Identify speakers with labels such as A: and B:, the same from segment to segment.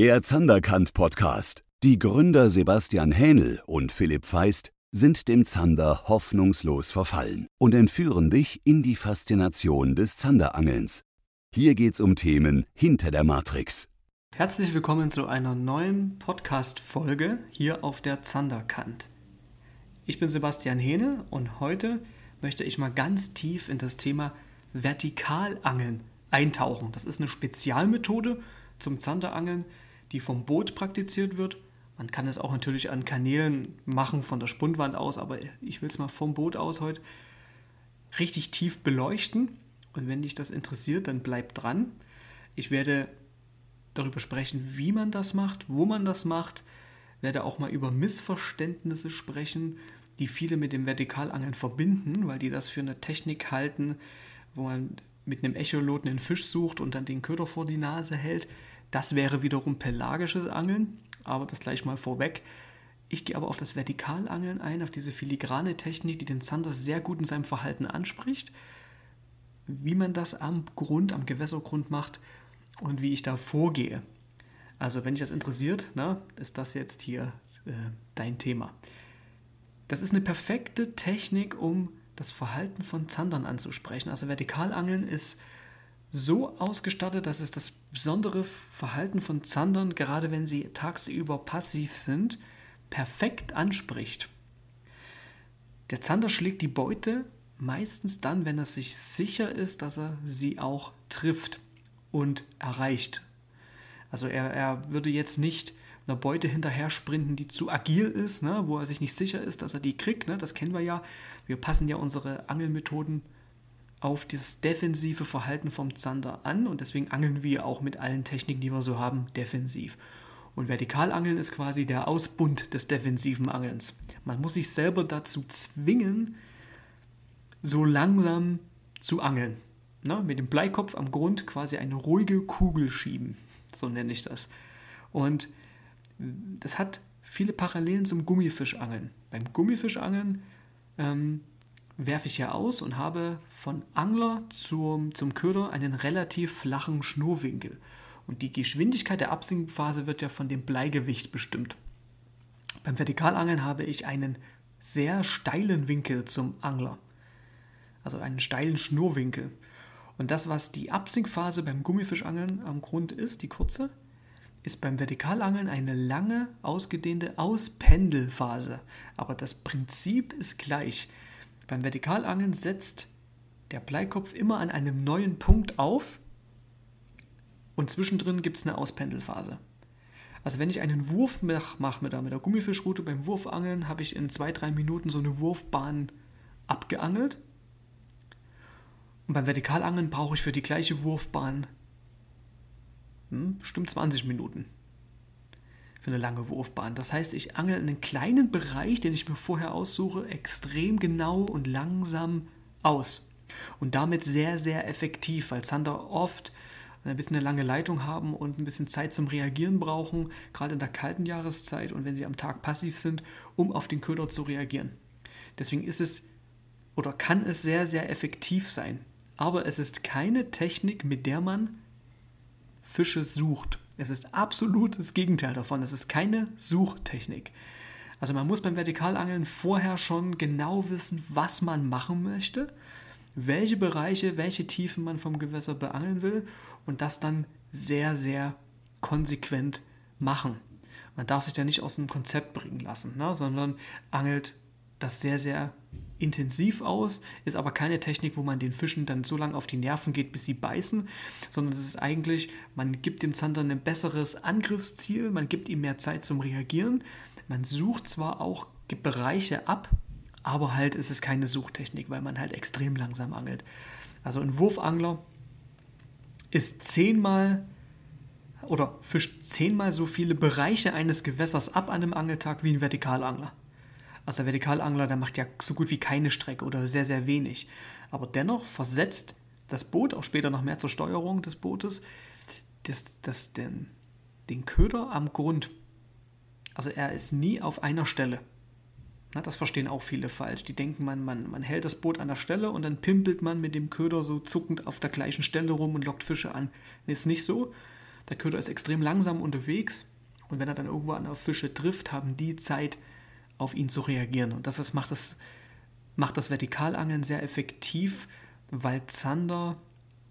A: Der Zanderkant Podcast. Die Gründer Sebastian Hähnel und Philipp Feist sind dem Zander hoffnungslos verfallen und entführen dich in die Faszination des Zanderangelns. Hier geht's um Themen hinter der Matrix.
B: Herzlich willkommen zu einer neuen Podcast-Folge hier auf der Zanderkant. Ich bin Sebastian Hähnel und heute möchte ich mal ganz tief in das Thema Vertikalangeln eintauchen. Das ist eine Spezialmethode zum Zanderangeln, die vom Boot praktiziert wird. Man kann es auch natürlich an Kanälen machen, von der Spundwand aus, aber ich will es mal vom Boot aus heute richtig tief beleuchten. Und wenn dich das interessiert, dann bleib dran. Ich werde darüber sprechen, wie man das macht, wo man das macht, werde auch mal über Missverständnisse sprechen, die viele mit dem Vertikalangeln verbinden, weil die das für eine Technik halten, wo man mit einem Echolot einen Fisch sucht und dann den Köder vor die Nase hält. Das wäre wiederum pelagisches Angeln, aber das gleich mal vorweg. Ich gehe aber auf das Vertikalangeln ein, auf diese filigrane Technik, die den Zander sehr gut in seinem Verhalten anspricht, wie man das am Grund, am Gewässergrund macht und wie ich da vorgehe. Also wenn dich das interessiert, na, ist das jetzt hier äh, dein Thema. Das ist eine perfekte Technik, um das Verhalten von Zandern anzusprechen. Also Vertikalangeln ist so ausgestattet, dass es das besondere Verhalten von Zandern, gerade wenn sie tagsüber passiv sind, perfekt anspricht. Der Zander schlägt die Beute meistens dann, wenn er sich sicher ist, dass er sie auch trifft und erreicht. Also er, er würde jetzt nicht einer Beute hinterher sprinten, die zu agil ist, ne, wo er sich nicht sicher ist, dass er die kriegt. Ne, das kennen wir ja. Wir passen ja unsere Angelmethoden auf das defensive Verhalten vom Zander an und deswegen angeln wir auch mit allen Techniken, die wir so haben, defensiv. Und Vertikalangeln ist quasi der Ausbund des defensiven Angelns. Man muss sich selber dazu zwingen, so langsam zu angeln. Ne? Mit dem Bleikopf am Grund quasi eine ruhige Kugel schieben. So nenne ich das. Und das hat viele Parallelen zum Gummifischangeln. Beim Gummifischangeln ähm, werfe ich ja aus und habe von Angler zum, zum Köder einen relativ flachen Schnurwinkel. Und die Geschwindigkeit der Absinkphase wird ja von dem Bleigewicht bestimmt. Beim Vertikalangeln habe ich einen sehr steilen Winkel zum Angler. Also einen steilen Schnurwinkel. Und das, was die Absinkphase beim Gummifischangeln am Grund ist, die kurze, ist beim Vertikalangeln eine lange, ausgedehnte Auspendelphase. Aber das Prinzip ist gleich. Beim Vertikalangeln setzt der Bleikopf immer an einem neuen Punkt auf und zwischendrin gibt es eine Auspendelphase. Also wenn ich einen Wurf mache mit der, mit der Gummifischrute beim Wurfangeln, habe ich in zwei, drei Minuten so eine Wurfbahn abgeangelt. Und beim Vertikalangeln brauche ich für die gleiche Wurfbahn hm, bestimmt 20 Minuten für eine lange Wurfbahn. Das heißt, ich angel in einen kleinen Bereich, den ich mir vorher aussuche, extrem genau und langsam aus. Und damit sehr, sehr effektiv, weil Zander oft ein bisschen eine lange Leitung haben und ein bisschen Zeit zum Reagieren brauchen, gerade in der kalten Jahreszeit und wenn sie am Tag passiv sind, um auf den Köder zu reagieren. Deswegen ist es oder kann es sehr, sehr effektiv sein. Aber es ist keine Technik, mit der man Fische sucht. Es ist absolut das Gegenteil davon. Es ist keine Suchtechnik. Also man muss beim Vertikalangeln vorher schon genau wissen, was man machen möchte, welche Bereiche, welche Tiefen man vom Gewässer beangeln will und das dann sehr, sehr konsequent machen. Man darf sich da nicht aus dem Konzept bringen lassen, ne, sondern angelt das sehr, sehr intensiv aus, ist aber keine Technik, wo man den Fischen dann so lange auf die Nerven geht, bis sie beißen, sondern es ist eigentlich, man gibt dem Zander ein besseres Angriffsziel, man gibt ihm mehr Zeit zum Reagieren. Man sucht zwar auch Bereiche ab, aber halt ist es keine Suchtechnik, weil man halt extrem langsam angelt. Also ein Wurfangler ist zehnmal oder fischt zehnmal so viele Bereiche eines Gewässers ab an einem Angeltag wie ein Vertikalangler. Also der Vertikalangler, der macht ja so gut wie keine Strecke oder sehr, sehr wenig. Aber dennoch versetzt das Boot, auch später noch mehr zur Steuerung des Bootes, das, das, den, den Köder am Grund. Also er ist nie auf einer Stelle. Na, das verstehen auch viele falsch. Die denken, man, man, man hält das Boot an der Stelle und dann pimpelt man mit dem Köder so zuckend auf der gleichen Stelle rum und lockt Fische an. Das ist nicht so. Der Köder ist extrem langsam unterwegs und wenn er dann irgendwo an Fische trifft, haben die Zeit, auf ihn zu reagieren. Und das, das macht das, macht das Vertikalangeln sehr effektiv, weil Zander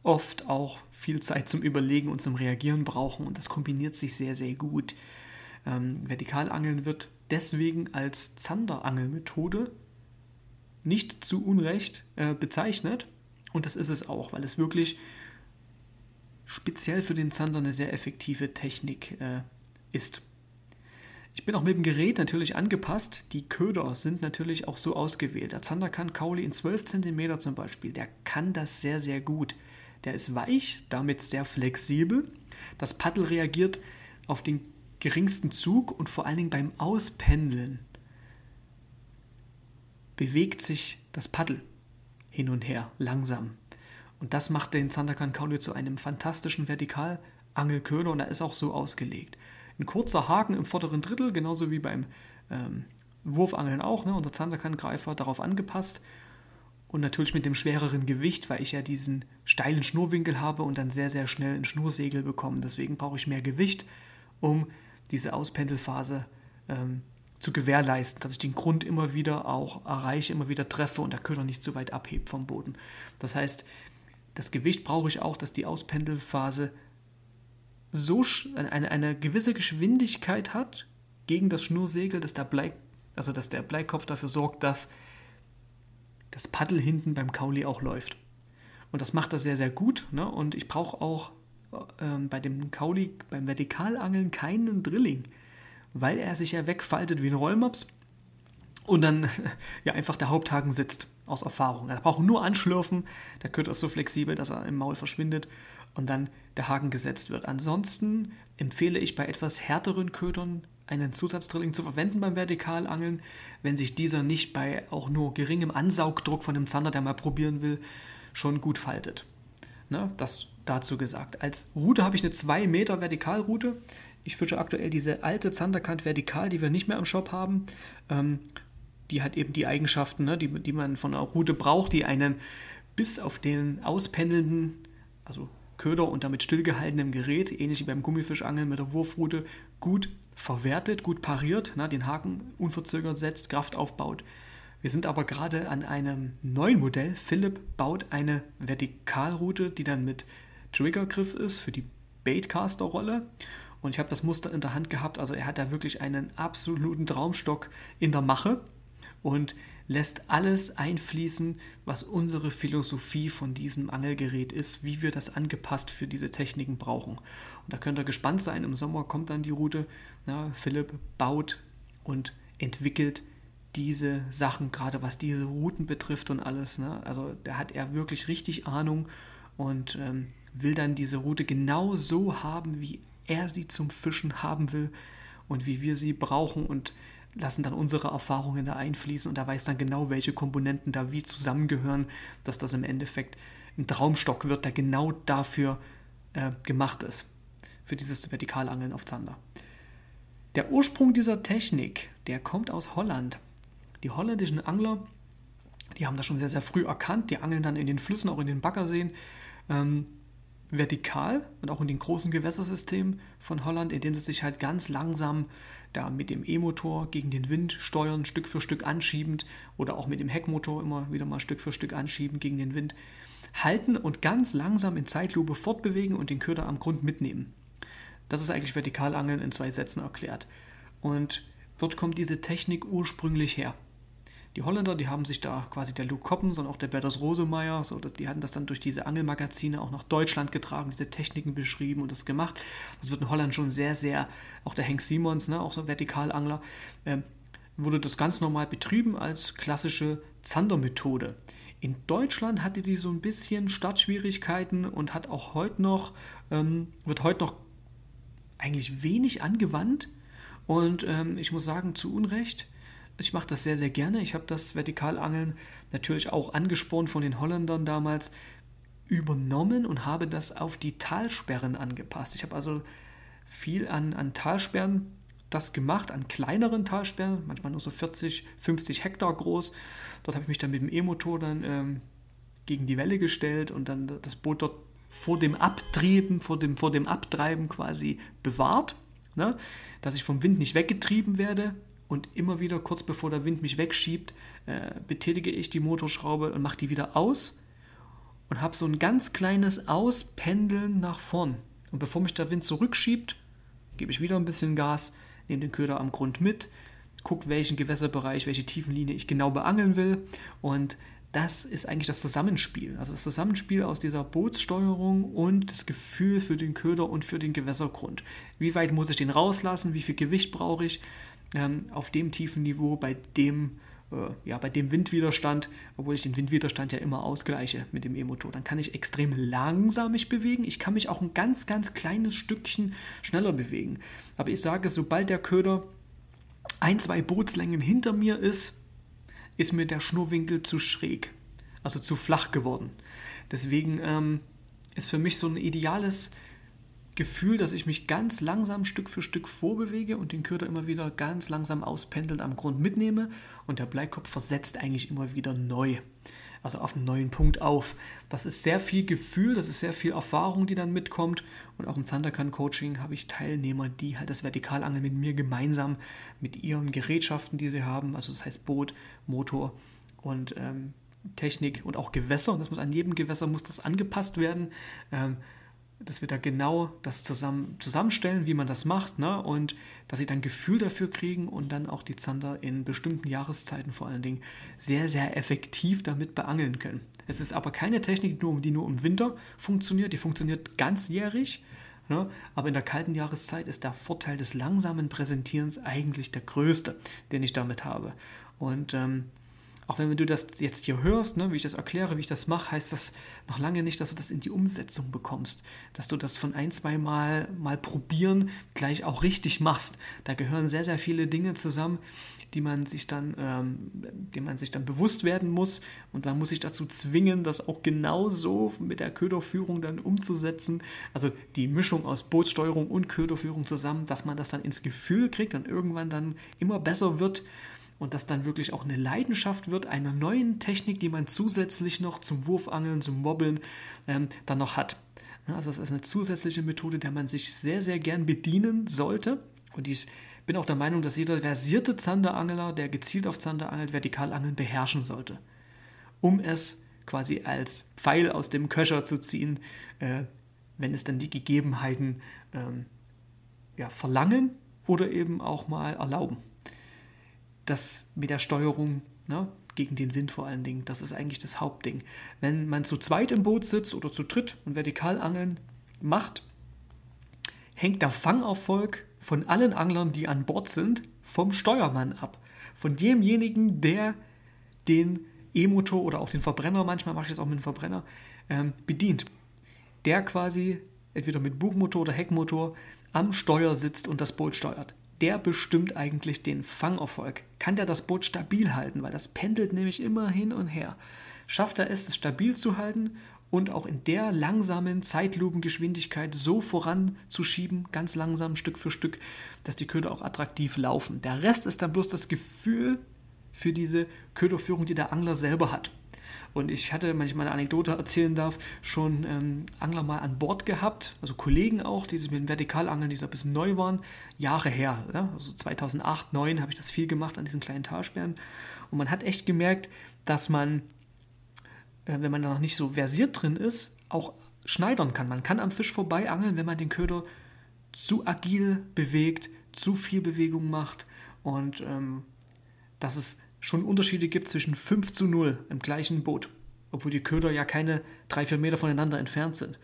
B: oft auch viel Zeit zum Überlegen und zum Reagieren brauchen und das kombiniert sich sehr, sehr gut. Ähm, Vertikalangeln wird deswegen als Zanderangelmethode nicht zu Unrecht äh, bezeichnet und das ist es auch, weil es wirklich speziell für den Zander eine sehr effektive Technik äh, ist. Ich bin auch mit dem Gerät natürlich angepasst. Die Köder sind natürlich auch so ausgewählt. Der Zander kann Kauli in 12 cm zum Beispiel, der kann das sehr, sehr gut. Der ist weich, damit sehr flexibel. Das Paddel reagiert auf den geringsten Zug und vor allen Dingen beim Auspendeln bewegt sich das Paddel hin und her langsam. Und das macht den Sandakan Kauli zu einem fantastischen Vertikalangelköder und er ist auch so ausgelegt. Ein kurzer Haken im vorderen Drittel, genauso wie beim ähm, Wurfangeln auch. Ne? Unser Zanderkan-Greifer darauf angepasst. Und natürlich mit dem schwereren Gewicht, weil ich ja diesen steilen Schnurwinkel habe und dann sehr, sehr schnell ein Schnursegel bekomme. Deswegen brauche ich mehr Gewicht, um diese Auspendelphase ähm, zu gewährleisten, dass ich den Grund immer wieder auch erreiche, immer wieder treffe und der Köder nicht zu weit abhebt vom Boden. Das heißt, das Gewicht brauche ich auch, dass die Auspendelphase so eine, eine gewisse Geschwindigkeit hat gegen das Schnursegel, dass der Blei, also dass der Bleikopf dafür sorgt, dass das Paddel hinten beim Kauli auch läuft. Und das macht er sehr, sehr gut. Ne? Und ich brauche auch ähm, bei dem Kauli, beim Vertikalangeln keinen Drilling, weil er sich ja wegfaltet wie ein Rollmops und dann ja einfach der Haupthaken sitzt, aus Erfahrung. Er braucht nur anschlürfen, der Köder ist so flexibel, dass er im Maul verschwindet und dann der Haken gesetzt wird. Ansonsten empfehle ich bei etwas härteren Ködern einen Zusatzdrilling zu verwenden beim Vertikalangeln, wenn sich dieser nicht bei auch nur geringem Ansaugdruck von dem Zander, der mal probieren will, schon gut faltet. Ne, das dazu gesagt. Als Route habe ich eine 2 Meter Vertikalroute. Ich fische aktuell diese alte Zanderkant Vertikal, die wir nicht mehr im Shop haben. Ähm, die hat eben die Eigenschaften, ne, die, die man von einer Route braucht, die einen bis auf den auspendelnden, also Köder und damit stillgehaltenem Gerät, ähnlich wie beim Gummifischangeln mit der Wurfrute, gut verwertet, gut pariert, na, den Haken unverzögert setzt, Kraft aufbaut. Wir sind aber gerade an einem neuen Modell. Philipp baut eine Vertikalroute, die dann mit Triggergriff ist für die Baitcaster-Rolle. Und ich habe das Muster in der Hand gehabt. Also er hat da wirklich einen absoluten Traumstock in der Mache und lässt alles einfließen, was unsere Philosophie von diesem Angelgerät ist, wie wir das angepasst für diese Techniken brauchen. Und da könnt ihr gespannt sein, im Sommer kommt dann die Route. Na, Philipp baut und entwickelt diese Sachen, gerade was diese Routen betrifft und alles. Ne? Also da hat er wirklich richtig Ahnung und ähm, will dann diese Route genau so haben, wie er sie zum Fischen haben will und wie wir sie brauchen und lassen dann unsere Erfahrungen da einfließen und er weiß dann genau, welche Komponenten da wie zusammengehören, dass das im Endeffekt ein Traumstock wird, der genau dafür äh, gemacht ist, für dieses Vertikalangeln auf Zander. Der Ursprung dieser Technik, der kommt aus Holland. Die holländischen Angler, die haben das schon sehr, sehr früh erkannt, die angeln dann in den Flüssen, auch in den Baggerseen, ähm, vertikal und auch in den großen Gewässersystemen von Holland, indem sie sich halt ganz langsam da mit dem E-Motor gegen den Wind steuern, Stück für Stück anschiebend oder auch mit dem Heckmotor immer wieder mal Stück für Stück anschieben gegen den Wind, halten und ganz langsam in Zeitlupe fortbewegen und den Köder am Grund mitnehmen. Das ist eigentlich Vertikalangeln in zwei Sätzen erklärt. Und dort kommt diese Technik ursprünglich her. Die Holländer, die haben sich da quasi der Luke Koppens und auch der Bertus Rosemeyer, so, die hatten das dann durch diese Angelmagazine auch nach Deutschland getragen, diese Techniken beschrieben und das gemacht. Das wird in Holland schon sehr, sehr, auch der Henk Simons, ne, auch so Vertikalangler, äh, wurde das ganz normal betrieben als klassische Zandermethode. In Deutschland hatte die so ein bisschen Startschwierigkeiten und hat auch heute noch, ähm, wird heute noch eigentlich wenig angewandt. Und ähm, ich muss sagen, zu Unrecht, ich mache das sehr, sehr gerne. Ich habe das Vertikalangeln natürlich auch angespornt von den Holländern damals übernommen und habe das auf die Talsperren angepasst. Ich habe also viel an, an Talsperren das gemacht, an kleineren Talsperren, manchmal nur so 40, 50 Hektar groß. Dort habe ich mich dann mit dem E-Motor dann ähm, gegen die Welle gestellt und dann das Boot dort vor dem Abtrieben, vor dem, vor dem Abtreiben quasi bewahrt, ne? dass ich vom Wind nicht weggetrieben werde und immer wieder kurz bevor der Wind mich wegschiebt, äh, betätige ich die Motorschraube und mache die wieder aus und habe so ein ganz kleines Auspendeln nach vorn. Und bevor mich der Wind zurückschiebt, gebe ich wieder ein bisschen Gas, nehme den Köder am Grund mit, gucke, welchen Gewässerbereich, welche Tiefenlinie ich genau beangeln will und das ist eigentlich das Zusammenspiel. Also das Zusammenspiel aus dieser Bootssteuerung und das Gefühl für den Köder und für den Gewässergrund. Wie weit muss ich den rauslassen? Wie viel Gewicht brauche ich ähm, auf dem tiefen Niveau, bei dem, äh, ja, bei dem Windwiderstand, obwohl ich den Windwiderstand ja immer ausgleiche mit dem E-Motor. Dann kann ich extrem langsam mich bewegen. Ich kann mich auch ein ganz, ganz kleines Stückchen schneller bewegen. Aber ich sage, sobald der Köder ein, zwei Bootslängen hinter mir ist, ist mir der Schnurrwinkel zu schräg, also zu flach geworden. Deswegen ähm, ist für mich so ein ideales Gefühl, dass ich mich ganz langsam Stück für Stück vorbewege und den Köder immer wieder ganz langsam auspendelnd am Grund mitnehme und der Bleikopf versetzt eigentlich immer wieder neu also auf einen neuen Punkt auf. Das ist sehr viel Gefühl, das ist sehr viel Erfahrung, die dann mitkommt. Und auch im Zanderkan-Coaching habe ich Teilnehmer, die halt das Vertikalangeln mit mir gemeinsam mit ihren Gerätschaften, die sie haben, also das heißt Boot, Motor und ähm, Technik und auch Gewässer. Und das muss an jedem Gewässer muss das angepasst werden. Ähm, dass wir da genau das zusammen, zusammenstellen, wie man das macht, ne? und dass sie dann Gefühl dafür kriegen und dann auch die Zander in bestimmten Jahreszeiten vor allen Dingen sehr, sehr effektiv damit beangeln können. Es ist aber keine Technik, die nur im Winter funktioniert, die funktioniert ganzjährig, ne? aber in der kalten Jahreszeit ist der Vorteil des langsamen Präsentierens eigentlich der größte, den ich damit habe. Und ähm, auch wenn du das jetzt hier hörst, ne, wie ich das erkläre, wie ich das mache, heißt das noch lange nicht, dass du das in die Umsetzung bekommst. Dass du das von ein, zwei Mal mal probieren gleich auch richtig machst. Da gehören sehr, sehr viele Dinge zusammen, die man sich dann, ähm, die man sich dann bewusst werden muss. Und man muss sich dazu zwingen, das auch genau so mit der Köderführung dann umzusetzen. Also die Mischung aus Bootssteuerung und Köderführung zusammen, dass man das dann ins Gefühl kriegt und irgendwann dann immer besser wird und das dann wirklich auch eine Leidenschaft wird einer neuen Technik, die man zusätzlich noch zum Wurfangeln, zum Wobbeln ähm, dann noch hat. Also das ist eine zusätzliche Methode, der man sich sehr, sehr gern bedienen sollte. Und ich bin auch der Meinung, dass jeder versierte Zanderangler, der gezielt auf Zander angelt, Vertikalangeln beherrschen sollte, um es quasi als Pfeil aus dem Köcher zu ziehen, äh, wenn es dann die Gegebenheiten ähm, ja, verlangen oder eben auch mal erlauben das mit der Steuerung ne, gegen den Wind vor allen Dingen, das ist eigentlich das Hauptding. Wenn man zu zweit im Boot sitzt oder zu dritt und Vertikalangeln macht, hängt der Fangerfolg von allen Anglern, die an Bord sind, vom Steuermann ab. Von demjenigen, der den E-Motor oder auch den Verbrenner, manchmal mache ich das auch mit dem Verbrenner, ähm, bedient. Der quasi entweder mit Bugmotor oder Heckmotor am Steuer sitzt und das Boot steuert der bestimmt eigentlich den Fangerfolg. Kann der das Boot stabil halten, weil das pendelt nämlich immer hin und her. Schafft er es, es stabil zu halten und auch in der langsamen Zeitlupengeschwindigkeit so voranzuschieben, ganz langsam, Stück für Stück, dass die Köder auch attraktiv laufen. Der Rest ist dann bloß das Gefühl für diese Köderführung, die der Angler selber hat. Und ich hatte, wenn ich meine Anekdote erzählen darf, schon ähm, Angler mal an Bord gehabt, also Kollegen auch, die sich mit dem Vertikalangeln, die da ein bisschen neu waren, Jahre her. Ja? Also 2008, 2009 habe ich das viel gemacht an diesen kleinen Talsperren. Und man hat echt gemerkt, dass man, äh, wenn man da noch nicht so versiert drin ist, auch schneidern kann. Man kann am Fisch vorbei angeln, wenn man den Köder zu agil bewegt, zu viel Bewegung macht und ähm, dass es schon Unterschiede gibt zwischen 5 zu 0 im gleichen Boot, obwohl die Köder ja keine 3-4 Meter voneinander entfernt sind.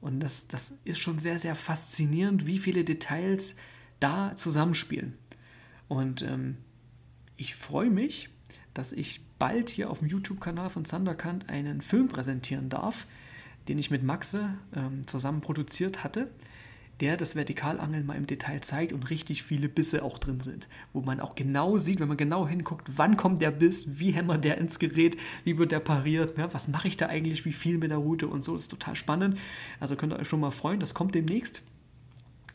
B: Und das, das ist schon sehr, sehr faszinierend, wie viele Details da zusammenspielen. Und ähm, ich freue mich, dass ich bald hier auf dem YouTube-Kanal von Sanderkant einen Film präsentieren darf, den ich mit Maxe ähm, zusammen produziert hatte der das Vertikalangeln mal im Detail zeigt und richtig viele Bisse auch drin sind. Wo man auch genau sieht, wenn man genau hinguckt, wann kommt der Biss, wie hämmert der ins Gerät, wie wird der pariert, ne? was mache ich da eigentlich, wie viel mit der Route und so. Das ist total spannend. Also könnt ihr euch schon mal freuen, das kommt demnächst.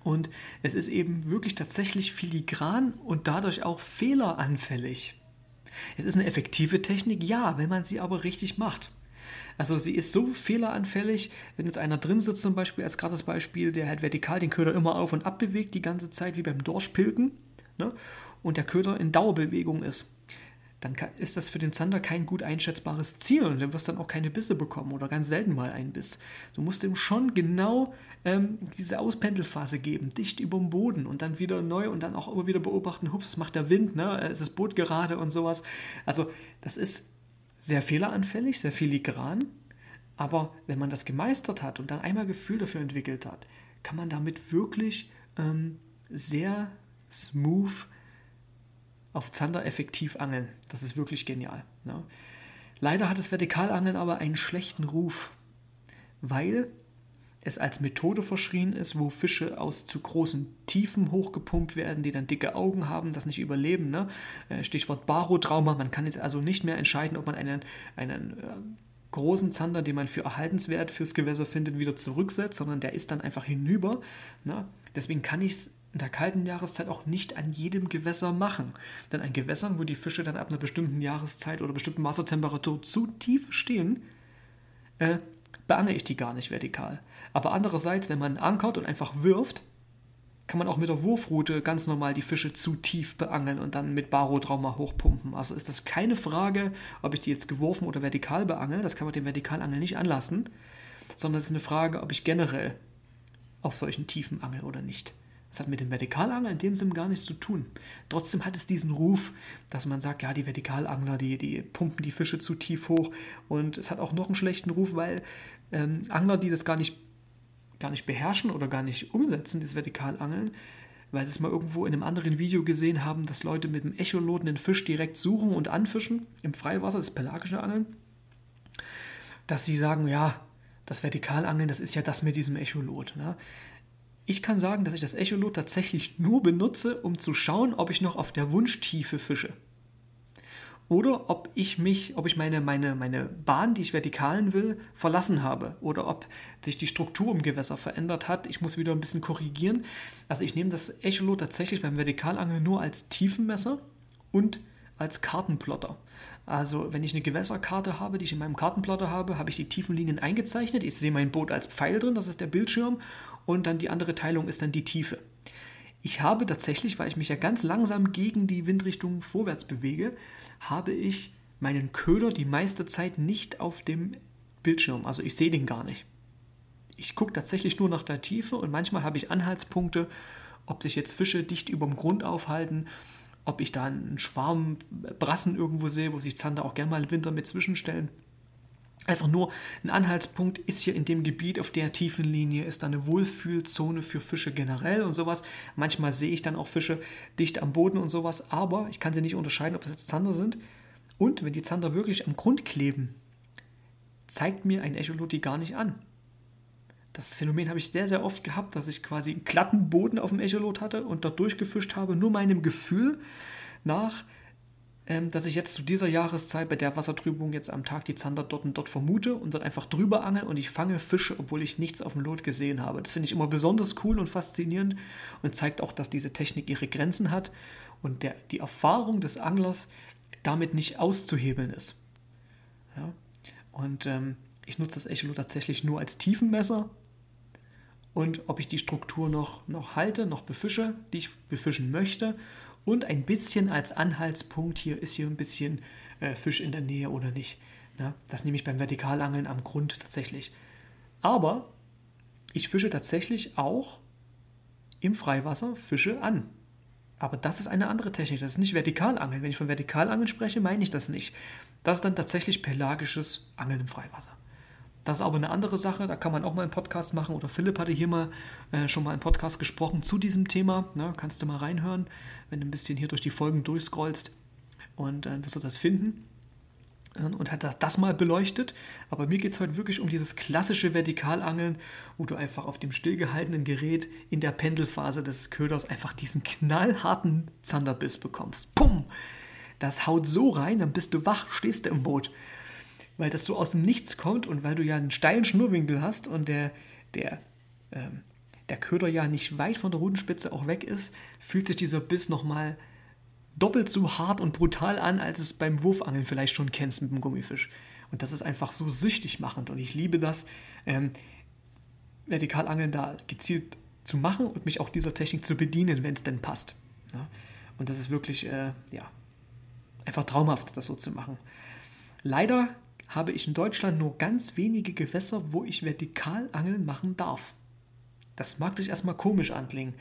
B: Und es ist eben wirklich tatsächlich filigran und dadurch auch fehleranfällig. Es ist eine effektive Technik, ja, wenn man sie aber richtig macht. Also sie ist so fehleranfällig, wenn jetzt einer drin sitzt zum Beispiel, als krasses Beispiel, der halt vertikal den Köder immer auf und ab bewegt die ganze Zeit, wie beim Dorschpilken, ne? und der Köder in Dauerbewegung ist dann ist das für den Zander kein gut einschätzbares Ziel und du wirst dann auch keine Bisse bekommen oder ganz selten mal einen Biss. Du musst ihm schon genau ähm, diese Auspendelphase geben, dicht über dem Boden und dann wieder neu und dann auch immer wieder beobachten, hups, das macht der Wind, ne? es ist das Boot gerade und sowas. Also das ist sehr fehleranfällig, sehr filigran, aber wenn man das gemeistert hat und dann einmal Gefühl dafür entwickelt hat, kann man damit wirklich ähm, sehr smooth auf Zander effektiv angeln. Das ist wirklich genial. Ne? Leider hat das Vertikalangeln aber einen schlechten Ruf, weil es als Methode verschrien ist, wo Fische aus zu großen Tiefen hochgepumpt werden, die dann dicke Augen haben, das nicht überleben. Ne? Äh, Stichwort Barotrauma. Man kann jetzt also nicht mehr entscheiden, ob man einen, einen äh, großen Zander, den man für erhaltenswert fürs Gewässer findet, wieder zurücksetzt, sondern der ist dann einfach hinüber. Ne? Deswegen kann ich es in der kalten Jahreszeit auch nicht an jedem Gewässer machen. Denn an Gewässern, wo die Fische dann ab einer bestimmten Jahreszeit oder bestimmten Wassertemperatur zu tief stehen, äh, beangel ich die gar nicht vertikal. Aber andererseits, wenn man ankert und einfach wirft, kann man auch mit der Wurfrute ganz normal die Fische zu tief beangeln und dann mit Barotrauma hochpumpen. Also ist das keine Frage, ob ich die jetzt geworfen oder vertikal beangel. Das kann man dem Vertikalangeln nicht anlassen. Sondern es ist eine Frage, ob ich generell auf solchen Tiefen angel oder nicht. Das hat mit dem Vertikalangler in dem Sinne gar nichts zu tun. Trotzdem hat es diesen Ruf, dass man sagt, ja, die Vertikalangler, die, die pumpen die Fische zu tief hoch. Und es hat auch noch einen schlechten Ruf, weil ähm, Angler, die das gar nicht, gar nicht beherrschen oder gar nicht umsetzen, das Vertikalangeln, weil sie es mal irgendwo in einem anderen Video gesehen haben, dass Leute mit dem Echolot den Fisch direkt suchen und anfischen im Freiwasser, das pelagische Angeln, dass sie sagen, ja, das Vertikalangeln, das ist ja das mit diesem Echolot. Ne? Ich kann sagen, dass ich das Echolot tatsächlich nur benutze, um zu schauen, ob ich noch auf der Wunschtiefe fische. Oder ob ich mich, ob ich meine, meine, meine Bahn, die ich vertikalen will, verlassen habe. Oder ob sich die Struktur im Gewässer verändert hat. Ich muss wieder ein bisschen korrigieren. Also ich nehme das Echolot tatsächlich beim Vertikalangeln nur als Tiefenmesser und als Kartenplotter. Also wenn ich eine Gewässerkarte habe, die ich in meinem Kartenplotter habe, habe ich die tiefen Linien eingezeichnet. Ich sehe mein Boot als Pfeil drin, das ist der Bildschirm und dann die andere Teilung ist dann die Tiefe. Ich habe tatsächlich, weil ich mich ja ganz langsam gegen die Windrichtung vorwärts bewege, habe ich meinen Köder die meiste Zeit nicht auf dem Bildschirm. Also ich sehe den gar nicht. Ich gucke tatsächlich nur nach der Tiefe und manchmal habe ich Anhaltspunkte, ob sich jetzt Fische dicht über dem Grund aufhalten, ob ich da einen Schwarm Brassen irgendwo sehe, wo sich Zander auch gerne mal im Winter mit zwischenstellen. Einfach nur ein Anhaltspunkt ist hier in dem Gebiet auf der tiefen Linie, ist da eine Wohlfühlzone für Fische generell und sowas. Manchmal sehe ich dann auch Fische dicht am Boden und sowas, aber ich kann sie nicht unterscheiden, ob es jetzt Zander sind. Und wenn die Zander wirklich am Grund kleben, zeigt mir ein Echolot die gar nicht an. Das Phänomen habe ich sehr, sehr oft gehabt, dass ich quasi einen glatten Boden auf dem Echolot hatte und dort durchgefischt habe, nur meinem Gefühl nach ähm, dass ich jetzt zu dieser Jahreszeit bei der Wassertrübung jetzt am Tag die Zander dort und dort vermute und dann einfach drüber angel und ich fange Fische, obwohl ich nichts auf dem Lot gesehen habe. Das finde ich immer besonders cool und faszinierend und zeigt auch, dass diese Technik ihre Grenzen hat und der, die Erfahrung des Anglers damit nicht auszuhebeln ist. Ja? Und ähm, ich nutze das Echolot tatsächlich nur als Tiefenmesser und ob ich die Struktur noch, noch halte, noch befische, die ich befischen möchte und ein bisschen als Anhaltspunkt hier ist hier ein bisschen äh, Fisch in der Nähe oder nicht. Na, das nehme ich beim Vertikalangeln am Grund tatsächlich. Aber ich fische tatsächlich auch im Freiwasser Fische an. Aber das ist eine andere Technik. Das ist nicht Vertikalangeln. Wenn ich von Vertikalangeln spreche, meine ich das nicht. Das ist dann tatsächlich pelagisches Angeln im Freiwasser. Das ist aber eine andere Sache, da kann man auch mal einen Podcast machen. Oder Philipp hatte hier mal äh, schon mal einen Podcast gesprochen zu diesem Thema. Ne? Kannst du mal reinhören, wenn du ein bisschen hier durch die Folgen durchscrollst und dann äh, wirst du das finden. Und hat das, das mal beleuchtet. Aber mir geht es heute wirklich um dieses klassische Vertikalangeln, wo du einfach auf dem stillgehaltenen Gerät in der Pendelphase des Köders einfach diesen knallharten Zanderbiss bekommst. Pum! Das haut so rein, dann bist du wach, stehst du im Boot weil das so aus dem Nichts kommt und weil du ja einen steilen Schnurrwinkel hast und der, der, ähm, der Köder ja nicht weit von der Rudenspitze auch weg ist, fühlt sich dieser Biss nochmal doppelt so hart und brutal an, als es beim Wurfangeln vielleicht schon kennst mit dem Gummifisch. Und das ist einfach so süchtig machend und ich liebe das, ähm, Vertikalangeln da gezielt zu machen und mich auch dieser Technik zu bedienen, wenn es denn passt. Ja? Und das ist wirklich, äh, ja, einfach traumhaft, das so zu machen. Leider habe ich in Deutschland nur ganz wenige Gewässer, wo ich Vertikalangeln machen darf. Das mag sich erstmal komisch anklingen.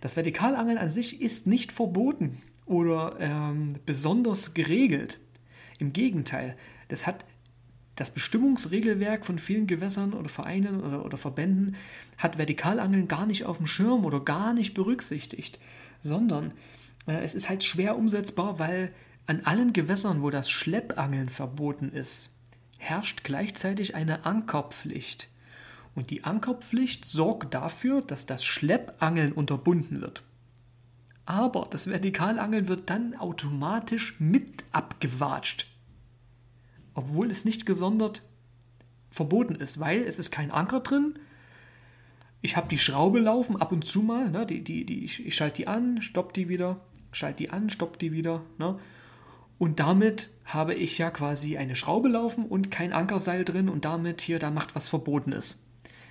B: Das Vertikalangeln an sich ist nicht verboten oder ähm, besonders geregelt. Im Gegenteil, das hat das Bestimmungsregelwerk von vielen Gewässern oder Vereinen oder, oder Verbänden hat Vertikalangeln gar nicht auf dem Schirm oder gar nicht berücksichtigt, sondern äh, es ist halt schwer umsetzbar, weil an allen Gewässern, wo das Schleppangeln verboten ist, herrscht gleichzeitig eine Ankerpflicht. Und die Ankerpflicht sorgt dafür, dass das Schleppangeln unterbunden wird. Aber das Vertikalangeln wird dann automatisch mit abgewatscht obwohl es nicht gesondert verboten ist, weil es ist kein Anker drin. Ich habe die Schraube laufen, ab und zu mal. Ne, die, die, die, ich, ich schalte die an, stopp die wieder, schalte die an, stopp die wieder. Ne, und damit habe ich ja quasi eine Schraube laufen und kein Ankerseil drin und damit hier, da macht was Verbotenes.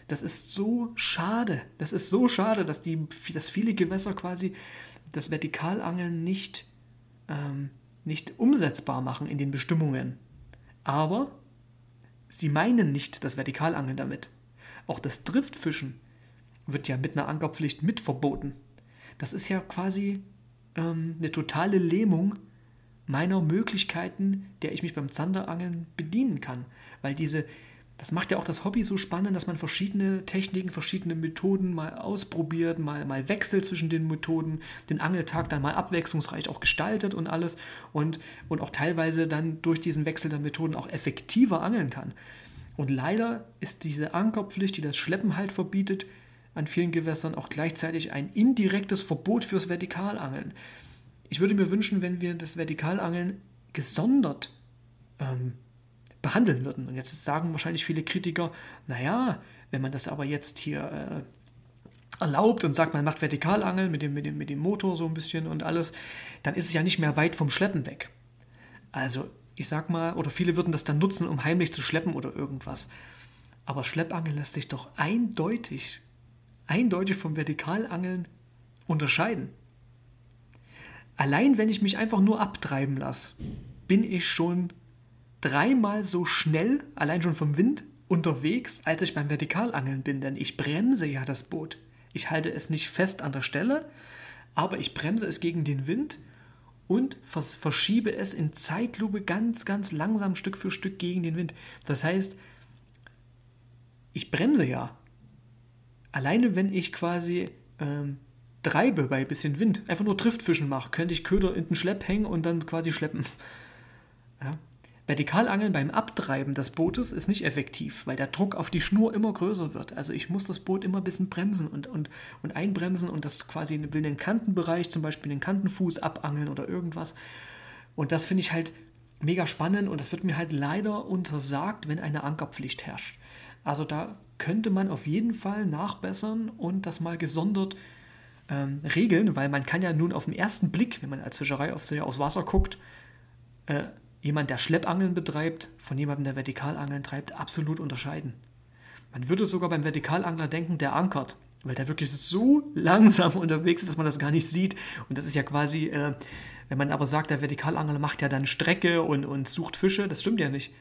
B: Das ist so schade. Das ist so schade, dass, die, dass viele Gewässer quasi das Vertikalangeln nicht, ähm, nicht umsetzbar machen in den Bestimmungen. Aber sie meinen nicht das Vertikalangeln damit. Auch das Driftfischen wird ja mit einer Ankerpflicht mit verboten. Das ist ja quasi ähm, eine totale Lähmung meiner Möglichkeiten, der ich mich beim Zanderangeln bedienen kann. Weil diese, das macht ja auch das Hobby so spannend, dass man verschiedene Techniken, verschiedene Methoden mal ausprobiert, mal, mal wechselt zwischen den Methoden, den Angeltag dann mal abwechslungsreich auch gestaltet und alles und, und auch teilweise dann durch diesen Wechsel der Methoden auch effektiver angeln kann. Und leider ist diese Ankerpflicht, die das Schleppen halt verbietet, an vielen Gewässern auch gleichzeitig ein indirektes Verbot fürs Vertikalangeln. Ich würde mir wünschen, wenn wir das Vertikalangeln gesondert ähm, behandeln würden. Und jetzt sagen wahrscheinlich viele Kritiker, naja, wenn man das aber jetzt hier äh, erlaubt und sagt, man macht Vertikalangeln mit dem, mit, dem, mit dem Motor so ein bisschen und alles, dann ist es ja nicht mehr weit vom Schleppen weg. Also ich sag mal, oder viele würden das dann nutzen, um heimlich zu schleppen oder irgendwas. Aber Schleppangeln lässt sich doch eindeutig, eindeutig vom Vertikalangeln unterscheiden. Allein wenn ich mich einfach nur abtreiben lasse, bin ich schon dreimal so schnell, allein schon vom Wind, unterwegs, als ich beim Vertikalangeln bin, denn ich bremse ja das Boot. Ich halte es nicht fest an der Stelle, aber ich bremse es gegen den Wind und vers verschiebe es in Zeitlupe ganz, ganz langsam Stück für Stück gegen den Wind. Das heißt, ich bremse ja. Alleine wenn ich quasi ähm, treibe bei ein bisschen Wind, einfach nur Driftfischen mache, könnte ich Köder in den Schlepp hängen und dann quasi schleppen. Ja, Vertikalangeln beim Abtreiben des Bootes ist nicht effektiv, weil der Druck auf die Schnur immer größer wird. Also ich muss das Boot immer ein bisschen bremsen und, und, und einbremsen und das quasi will den Kantenbereich, zum Beispiel den Kantenfuß abangeln oder irgendwas. Und das finde ich halt mega spannend und das wird mir halt leider untersagt, wenn eine Ankerpflicht herrscht. Also da könnte man auf jeden Fall nachbessern und das mal gesondert ähm, regeln, weil man kann ja nun auf den ersten Blick, wenn man als Fischereiaufseher aufs Wasser guckt, äh, jemand, der Schleppangeln betreibt, von jemandem, der Vertikalangeln treibt, absolut unterscheiden. Man würde sogar beim Vertikalangler denken, der ankert, weil der wirklich so langsam unterwegs ist, dass man das gar nicht sieht. Und das ist ja quasi, äh, wenn man aber sagt, der Vertikalangler macht ja dann Strecke und, und sucht Fische, das stimmt ja nicht.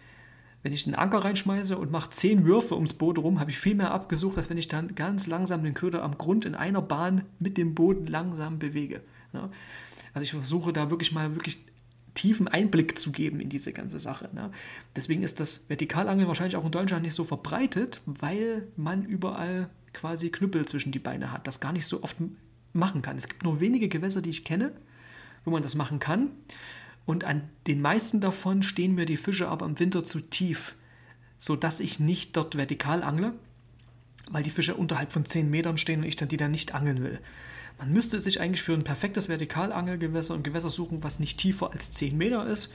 B: Wenn ich einen Anker reinschmeiße und mache zehn Würfe ums Boot rum, habe ich viel mehr abgesucht, als wenn ich dann ganz langsam den Köder am Grund in einer Bahn mit dem Boot langsam bewege. Ja? Also ich versuche da wirklich mal wirklich tiefen Einblick zu geben in diese ganze Sache. Ne? Deswegen ist das Vertikalangeln wahrscheinlich auch in Deutschland nicht so verbreitet, weil man überall quasi Knüppel zwischen die Beine hat, das gar nicht so oft machen kann. Es gibt nur wenige Gewässer, die ich kenne, wo man das machen kann. Und an den meisten davon stehen mir die Fische aber im Winter zu tief, sodass ich nicht dort vertikal angle, weil die Fische unterhalb von 10 Metern stehen und ich dann die dann nicht angeln will. Man müsste sich eigentlich für ein perfektes Vertikalangelgewässer und Gewässer suchen, was nicht tiefer als 10 Meter ist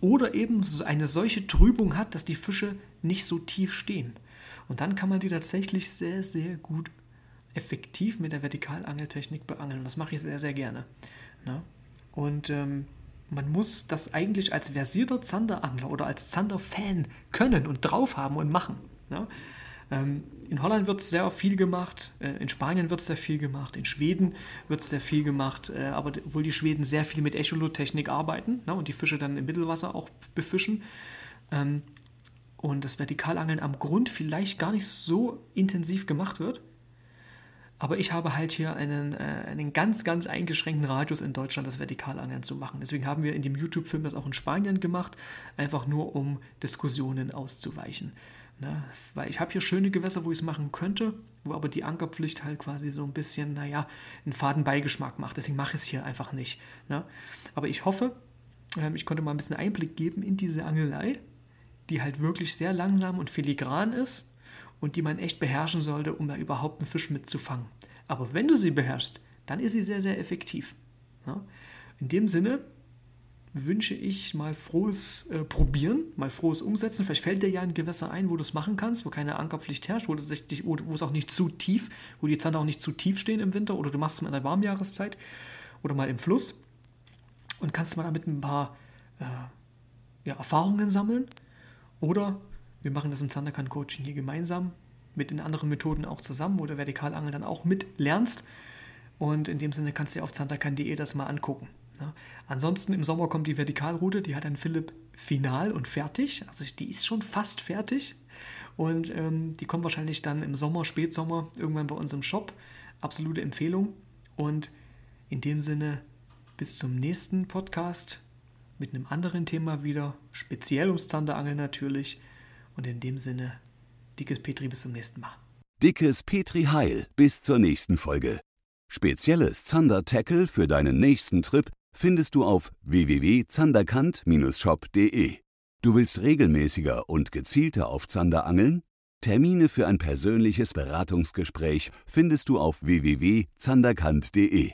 B: oder eben eine solche Trübung hat, dass die Fische nicht so tief stehen. Und dann kann man die tatsächlich sehr, sehr gut effektiv mit der Vertikalangeltechnik beangeln. Das mache ich sehr, sehr gerne. Ne? Und ähm, man muss das eigentlich als versierter Zanderangler oder als Zander-Fan können und drauf haben und machen. Ja? Ähm, in Holland wird sehr viel gemacht, äh, in Spanien wird sehr viel gemacht, in Schweden wird sehr viel gemacht, äh, aber obwohl die Schweden sehr viel mit Echolot-Technik arbeiten ne, und die Fische dann im Mittelwasser auch befischen. Ähm, und das Vertikalangeln am Grund vielleicht gar nicht so intensiv gemacht wird. Aber ich habe halt hier einen, äh, einen ganz, ganz eingeschränkten Radius in Deutschland, das Vertikalangeln zu machen. Deswegen haben wir in dem YouTube-Film das auch in Spanien gemacht, einfach nur um Diskussionen auszuweichen. Ne? Weil ich habe hier schöne Gewässer, wo ich es machen könnte, wo aber die Ankerpflicht halt quasi so ein bisschen, naja, einen faden Beigeschmack macht. Deswegen mache ich es hier einfach nicht. Ne? Aber ich hoffe, ähm, ich konnte mal ein bisschen Einblick geben in diese Angelei, die halt wirklich sehr langsam und filigran ist und die man echt beherrschen sollte, um da überhaupt einen Fisch mitzufangen. Aber wenn du sie beherrschst, dann ist sie sehr, sehr effektiv. Ne? In dem Sinne wünsche ich mal frohes äh, Probieren, mal frohes Umsetzen. Vielleicht fällt dir ja ein Gewässer ein, wo du es machen kannst, wo keine Ankerpflicht herrscht, wo, wo es auch nicht zu tief, wo die Zander auch nicht zu tief stehen im Winter oder du machst es mal in der Warmjahreszeit oder mal im Fluss und kannst mal damit ein paar äh, ja, Erfahrungen sammeln. Oder wir machen das im Zanderkan Coaching hier gemeinsam mit den anderen Methoden auch zusammen, wo du Vertikalangeln dann auch mit lernst. Und in dem Sinne kannst du dir auf zanderkan.de das mal angucken. Ja. Ansonsten im Sommer kommt die Vertikalroute, die hat dann Philipp final und fertig. Also die ist schon fast fertig. Und ähm, die kommt wahrscheinlich dann im Sommer, Spätsommer, irgendwann bei uns im Shop. Absolute Empfehlung. Und in dem Sinne, bis zum nächsten Podcast mit einem anderen Thema wieder. Speziell ums Zanderangeln natürlich. Und in dem Sinne, dickes Petri, bis zum nächsten Mal.
A: Dickes Petri Heil, bis zur nächsten Folge. Spezielles Zander-Tackle für deinen nächsten Trip findest du auf www.zanderkant-shop.de. Du willst regelmäßiger und gezielter auf Zander angeln? Termine für ein persönliches Beratungsgespräch findest du auf www.zanderkant.de.